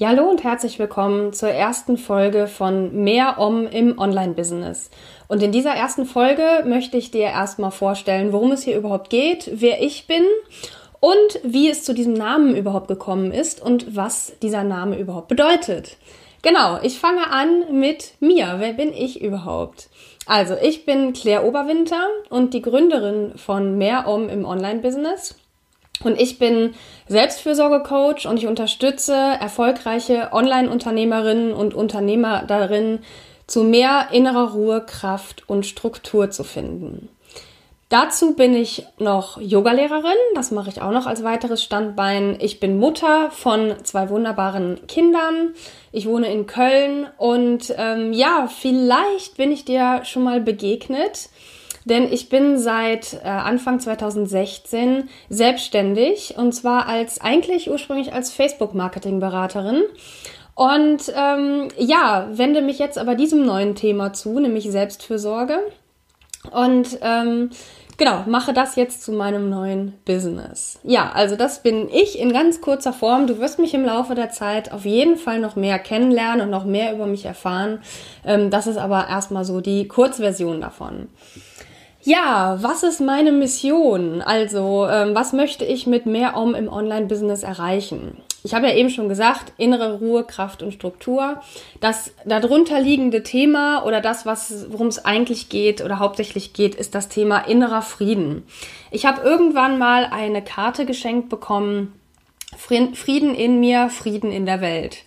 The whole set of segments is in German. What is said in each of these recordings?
Ja, hallo und herzlich willkommen zur ersten Folge von Mehr Om im Online-Business. Und in dieser ersten Folge möchte ich dir erstmal vorstellen, worum es hier überhaupt geht, wer ich bin und wie es zu diesem Namen überhaupt gekommen ist und was dieser Name überhaupt bedeutet. Genau, ich fange an mit mir. Wer bin ich überhaupt? Also, ich bin Claire Oberwinter und die Gründerin von Mehr Om im Online-Business. Und ich bin Selbstfürsorge-Coach und ich unterstütze erfolgreiche Online-Unternehmerinnen und Unternehmer darin, zu mehr innerer Ruhe, Kraft und Struktur zu finden. Dazu bin ich noch Yogalehrerin, das mache ich auch noch als weiteres Standbein. Ich bin Mutter von zwei wunderbaren Kindern. Ich wohne in Köln und ähm, ja, vielleicht bin ich dir schon mal begegnet denn ich bin seit äh, Anfang 2016 selbstständig und zwar als eigentlich ursprünglich als Facebook-Marketing-Beraterin. Und ähm, ja, wende mich jetzt aber diesem neuen Thema zu, nämlich Selbstfürsorge. Und ähm, genau, mache das jetzt zu meinem neuen Business. Ja, also das bin ich in ganz kurzer Form. Du wirst mich im Laufe der Zeit auf jeden Fall noch mehr kennenlernen und noch mehr über mich erfahren. Ähm, das ist aber erstmal so die Kurzversion davon. Ja, was ist meine Mission? Also, ähm, was möchte ich mit mehr Om im Online-Business erreichen? Ich habe ja eben schon gesagt, innere Ruhe, Kraft und Struktur. Das darunter liegende Thema oder das, worum es eigentlich geht oder hauptsächlich geht, ist das Thema innerer Frieden. Ich habe irgendwann mal eine Karte geschenkt bekommen, Frieden in mir, Frieden in der Welt.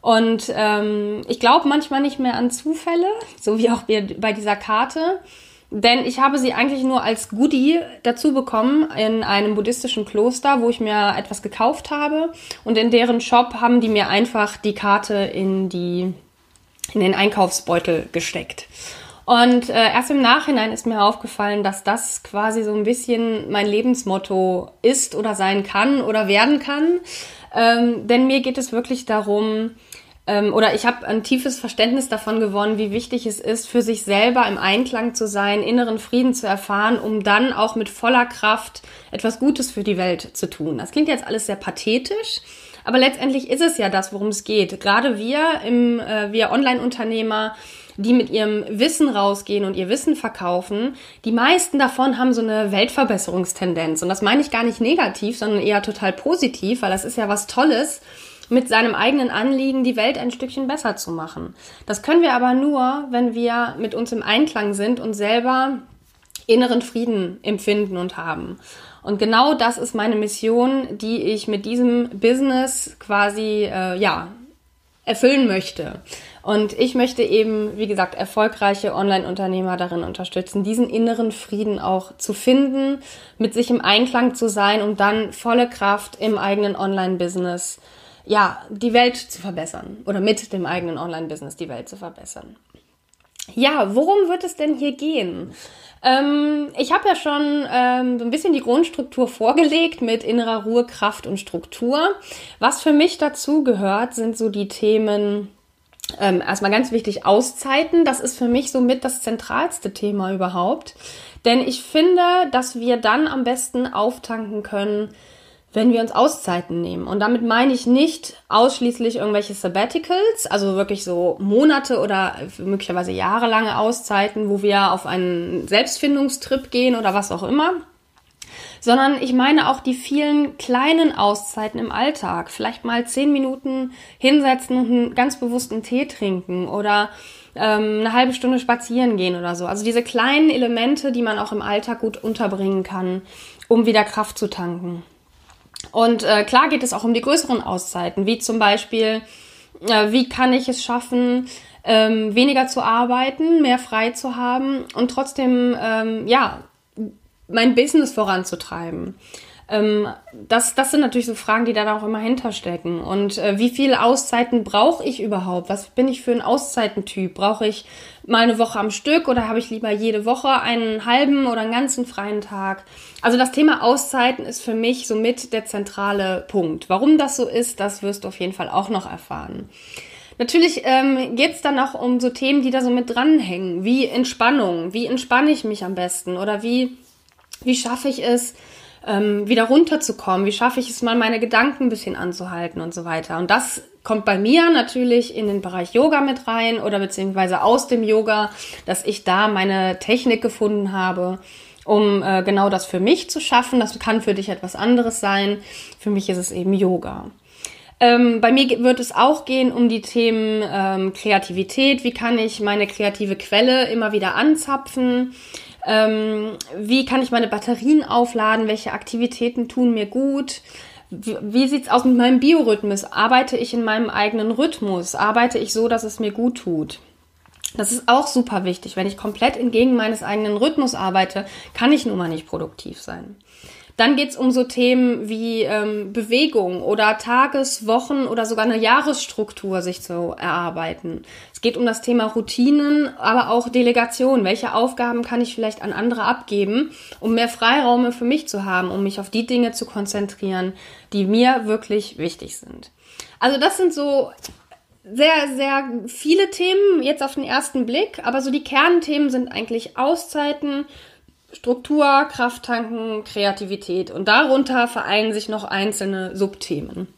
Und ähm, ich glaube manchmal nicht mehr an Zufälle, so wie auch bei dieser Karte. Denn ich habe sie eigentlich nur als Goodie dazu bekommen in einem buddhistischen Kloster, wo ich mir etwas gekauft habe. Und in deren Shop haben die mir einfach die Karte in, die, in den Einkaufsbeutel gesteckt. Und äh, erst im Nachhinein ist mir aufgefallen, dass das quasi so ein bisschen mein Lebensmotto ist oder sein kann oder werden kann. Ähm, denn mir geht es wirklich darum, ähm, oder ich habe ein tiefes Verständnis davon gewonnen, wie wichtig es ist, für sich selber im Einklang zu sein, inneren Frieden zu erfahren, um dann auch mit voller Kraft etwas Gutes für die Welt zu tun. Das klingt jetzt alles sehr pathetisch. Aber letztendlich ist es ja das, worum es geht. Gerade wir, im, äh, wir Online-Unternehmer, die mit ihrem Wissen rausgehen und ihr Wissen verkaufen, die meisten davon haben so eine Weltverbesserungstendenz. Und das meine ich gar nicht negativ, sondern eher total positiv, weil das ist ja was Tolles, mit seinem eigenen Anliegen die Welt ein Stückchen besser zu machen. Das können wir aber nur, wenn wir mit uns im Einklang sind und selber inneren Frieden empfinden und haben. Und genau das ist meine Mission, die ich mit diesem Business quasi, äh, ja, erfüllen möchte. Und ich möchte eben, wie gesagt, erfolgreiche Online-Unternehmer darin unterstützen, diesen inneren Frieden auch zu finden, mit sich im Einklang zu sein und dann volle Kraft im eigenen Online-Business ja, die Welt zu verbessern oder mit dem eigenen Online-Business die Welt zu verbessern. Ja, worum wird es denn hier gehen? Ähm, ich habe ja schon ähm, so ein bisschen die Grundstruktur vorgelegt mit innerer Ruhe, Kraft und Struktur. Was für mich dazu gehört, sind so die Themen, ähm, erstmal ganz wichtig, Auszeiten. Das ist für mich somit das zentralste Thema überhaupt. Denn ich finde, dass wir dann am besten auftanken können, wenn wir uns Auszeiten nehmen. Und damit meine ich nicht ausschließlich irgendwelche Sabbaticals, also wirklich so Monate oder möglicherweise jahrelange Auszeiten, wo wir auf einen Selbstfindungstrip gehen oder was auch immer, sondern ich meine auch die vielen kleinen Auszeiten im Alltag. Vielleicht mal zehn Minuten hinsetzen und einen ganz bewussten Tee trinken oder ähm, eine halbe Stunde spazieren gehen oder so. Also diese kleinen Elemente, die man auch im Alltag gut unterbringen kann, um wieder Kraft zu tanken. Und äh, klar geht es auch um die größeren Auszeiten, wie zum Beispiel, äh, wie kann ich es schaffen, ähm, weniger zu arbeiten, mehr frei zu haben und trotzdem, ähm, ja, mein Business voranzutreiben. Ähm, das, das sind natürlich so Fragen, die da auch immer hinterstecken. Und äh, wie viele Auszeiten brauche ich überhaupt? Was bin ich für ein Auszeitentyp? Brauche ich mal eine Woche am Stück oder habe ich lieber jede Woche einen halben oder einen ganzen freien Tag? Also das Thema Auszeiten ist für mich somit der zentrale Punkt. Warum das so ist, das wirst du auf jeden Fall auch noch erfahren. Natürlich ähm, geht es dann auch um so Themen, die da so mit dranhängen, wie Entspannung, wie entspanne ich mich am besten oder wie, wie schaffe ich es, ähm, wieder runterzukommen? Wie schaffe ich es mal, meine Gedanken ein bisschen anzuhalten und so weiter? Und das kommt bei mir natürlich in den Bereich Yoga mit rein oder beziehungsweise aus dem Yoga, dass ich da meine Technik gefunden habe, um äh, genau das für mich zu schaffen. Das kann für dich etwas anderes sein. Für mich ist es eben Yoga. Ähm, bei mir wird es auch gehen um die Themen ähm, Kreativität. Wie kann ich meine kreative Quelle immer wieder anzapfen? Ähm, wie kann ich meine Batterien aufladen? Welche Aktivitäten tun mir gut? Wie, wie sieht's aus mit meinem Biorhythmus? Arbeite ich in meinem eigenen Rhythmus? Arbeite ich so, dass es mir gut tut? Das ist auch super wichtig. Wenn ich komplett entgegen meines eigenen Rhythmus arbeite, kann ich nun mal nicht produktiv sein. Dann geht's um so Themen wie ähm, Bewegung oder Tages-, Wochen- oder sogar eine Jahresstruktur sich zu erarbeiten. Es geht um das Thema Routinen, aber auch Delegation. Welche Aufgaben kann ich vielleicht an andere abgeben, um mehr Freiraume für mich zu haben, um mich auf die Dinge zu konzentrieren, die mir wirklich wichtig sind. Also das sind so sehr, sehr viele Themen jetzt auf den ersten Blick, aber so die Kernthemen sind eigentlich Auszeiten, Struktur, Krafttanken, Kreativität. Und darunter vereinen sich noch einzelne Subthemen.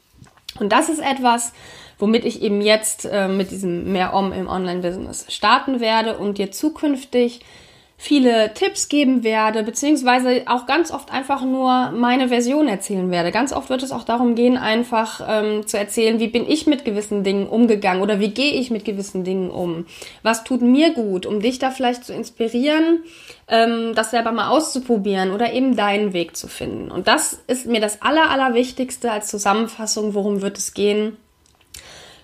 Und das ist etwas, womit ich eben jetzt äh, mit diesem Mehr Om im Online-Business starten werde und dir zukünftig viele Tipps geben werde, beziehungsweise auch ganz oft einfach nur meine Version erzählen werde. Ganz oft wird es auch darum gehen, einfach ähm, zu erzählen, wie bin ich mit gewissen Dingen umgegangen oder wie gehe ich mit gewissen Dingen um. Was tut mir gut, um dich da vielleicht zu inspirieren, ähm, das selber mal auszuprobieren oder eben deinen Weg zu finden. Und das ist mir das Aller, Allerwichtigste als Zusammenfassung, worum wird es gehen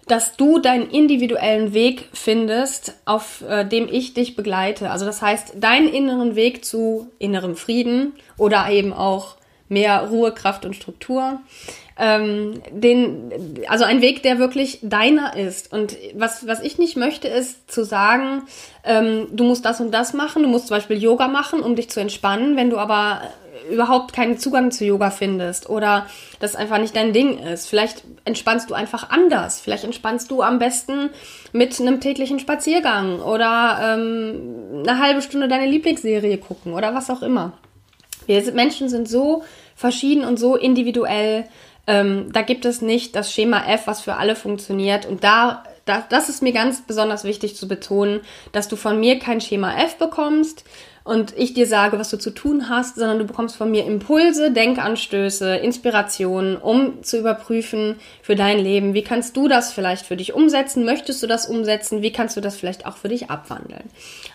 dass du deinen individuellen Weg findest, auf äh, dem ich dich begleite. Also das heißt, deinen inneren Weg zu innerem Frieden oder eben auch mehr Ruhe, Kraft und Struktur. Ähm, den, also ein Weg, der wirklich deiner ist. Und was, was ich nicht möchte, ist zu sagen, ähm, du musst das und das machen, du musst zum Beispiel Yoga machen, um dich zu entspannen. Wenn du aber überhaupt keinen Zugang zu Yoga findest oder das einfach nicht dein Ding ist. Vielleicht entspannst du einfach anders. Vielleicht entspannst du am besten mit einem täglichen Spaziergang oder ähm, eine halbe Stunde deine Lieblingsserie gucken oder was auch immer. Wir Menschen sind so verschieden und so individuell. Ähm, da gibt es nicht das Schema F, was für alle funktioniert. Und da, da, das ist mir ganz besonders wichtig zu betonen, dass du von mir kein Schema F bekommst, und ich dir sage, was du zu tun hast, sondern du bekommst von mir Impulse, Denkanstöße, Inspirationen, um zu überprüfen für dein Leben, wie kannst du das vielleicht für dich umsetzen, möchtest du das umsetzen, wie kannst du das vielleicht auch für dich abwandeln.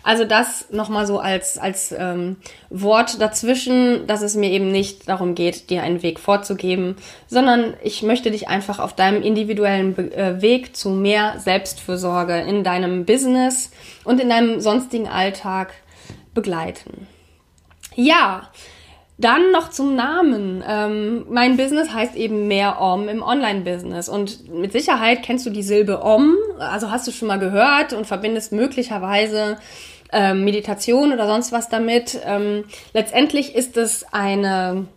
Also das nochmal so als, als ähm, Wort dazwischen, dass es mir eben nicht darum geht, dir einen Weg vorzugeben, sondern ich möchte dich einfach auf deinem individuellen Be äh, Weg zu mehr Selbstfürsorge in deinem Business und in deinem sonstigen Alltag begleiten. Ja, dann noch zum Namen. Ähm, mein Business heißt eben mehr Om im Online-Business. Und mit Sicherheit kennst du die Silbe Om, also hast du schon mal gehört und verbindest möglicherweise ähm, Meditation oder sonst was damit. Ähm, letztendlich ist es eine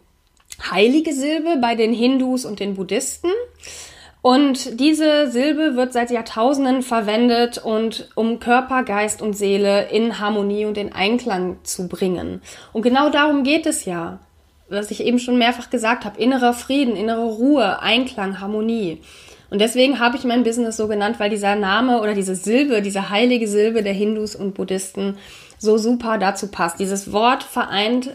heilige Silbe bei den Hindus und den Buddhisten. Und diese Silbe wird seit Jahrtausenden verwendet und um Körper, Geist und Seele in Harmonie und in Einklang zu bringen. Und genau darum geht es ja. Was ich eben schon mehrfach gesagt habe, innerer Frieden, innere Ruhe, Einklang, Harmonie. Und deswegen habe ich mein Business so genannt, weil dieser Name oder diese Silbe, diese heilige Silbe der Hindus und Buddhisten so super dazu passt. Dieses Wort vereint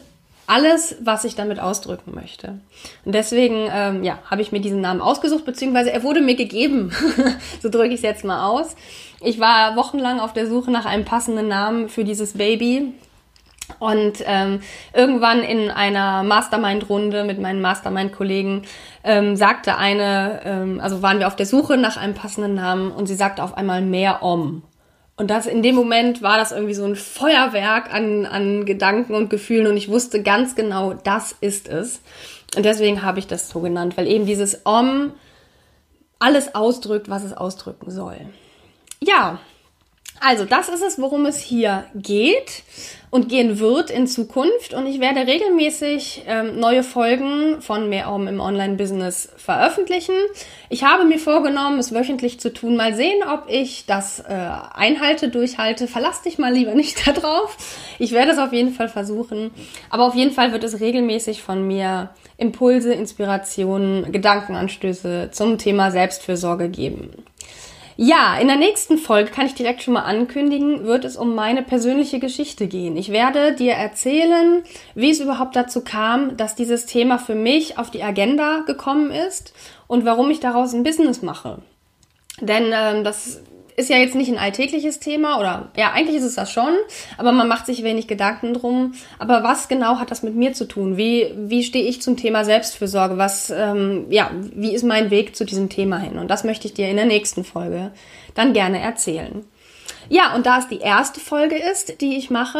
alles, was ich damit ausdrücken möchte. Und deswegen, ähm, ja, habe ich mir diesen Namen ausgesucht, beziehungsweise er wurde mir gegeben. so drücke ich es jetzt mal aus. Ich war wochenlang auf der Suche nach einem passenden Namen für dieses Baby. Und ähm, irgendwann in einer Mastermind-Runde mit meinen Mastermind-Kollegen ähm, sagte eine, ähm, also waren wir auf der Suche nach einem passenden Namen und sie sagte auf einmal mehr Om. Und das in dem Moment war das irgendwie so ein Feuerwerk an, an Gedanken und Gefühlen und ich wusste ganz genau, das ist es. Und deswegen habe ich das so genannt, weil eben dieses Om alles ausdrückt, was es ausdrücken soll. Ja, also das ist es, worum es hier geht und gehen wird in Zukunft. Und ich werde regelmäßig ähm, neue Folgen von Mehrraum im Online-Business veröffentlichen. Ich habe mir vorgenommen, es wöchentlich zu tun. Mal sehen, ob ich das äh, einhalte, durchhalte. Verlass dich mal lieber nicht darauf. Ich werde es auf jeden Fall versuchen. Aber auf jeden Fall wird es regelmäßig von mir Impulse, Inspirationen, Gedankenanstöße zum Thema Selbstfürsorge geben. Ja, in der nächsten Folge kann ich direkt schon mal ankündigen, wird es um meine persönliche Geschichte gehen. Ich werde dir erzählen, wie es überhaupt dazu kam, dass dieses Thema für mich auf die Agenda gekommen ist und warum ich daraus ein Business mache. Denn ähm, das ist ja jetzt nicht ein alltägliches Thema oder ja, eigentlich ist es das schon, aber man macht sich wenig Gedanken drum. Aber was genau hat das mit mir zu tun? Wie, wie stehe ich zum Thema Selbstfürsorge? Was, ähm, ja, wie ist mein Weg zu diesem Thema hin? Und das möchte ich dir in der nächsten Folge dann gerne erzählen. Ja, und da es die erste Folge ist, die ich mache,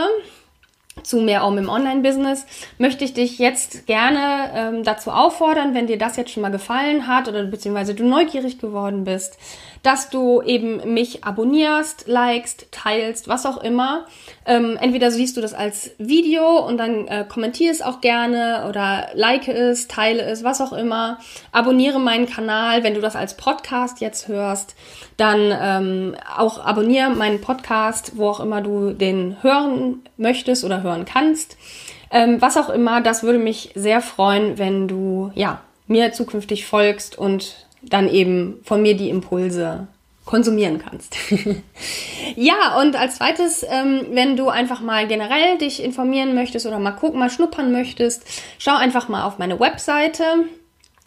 zu mehr um im Online-Business, möchte ich dich jetzt gerne ähm, dazu auffordern, wenn dir das jetzt schon mal gefallen hat oder beziehungsweise du neugierig geworden bist, dass du eben mich abonnierst, likest, teilst, was auch immer. Ähm, entweder siehst du das als Video und dann äh, kommentier es auch gerne oder like es, teile es, was auch immer. Abonniere meinen Kanal, wenn du das als Podcast jetzt hörst, dann ähm, auch abonniere meinen Podcast, wo auch immer du den hören möchtest oder hören kannst. Ähm, was auch immer, das würde mich sehr freuen, wenn du ja mir zukünftig folgst und dann eben von mir die Impulse konsumieren kannst. ja, und als zweites, ähm, wenn du einfach mal generell dich informieren möchtest oder mal gucken, mal schnuppern möchtest, schau einfach mal auf meine Webseite,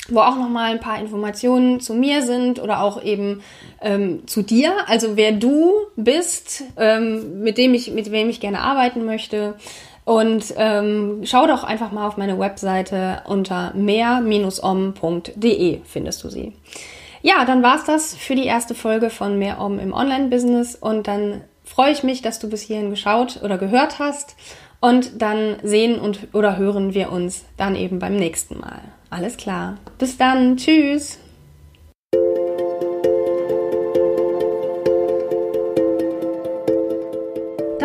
wo auch noch mal ein paar Informationen zu mir sind oder auch eben ähm, zu dir, also wer du bist, ähm, mit dem ich mit wem ich gerne arbeiten möchte. Und ähm, schau doch einfach mal auf meine Webseite unter mehr-om.de findest du sie. Ja, dann war's das für die erste Folge von Mehr Om im Online-Business und dann freue ich mich, dass du bis hierhin geschaut oder gehört hast und dann sehen und oder hören wir uns dann eben beim nächsten Mal. Alles klar. Bis dann. Tschüss.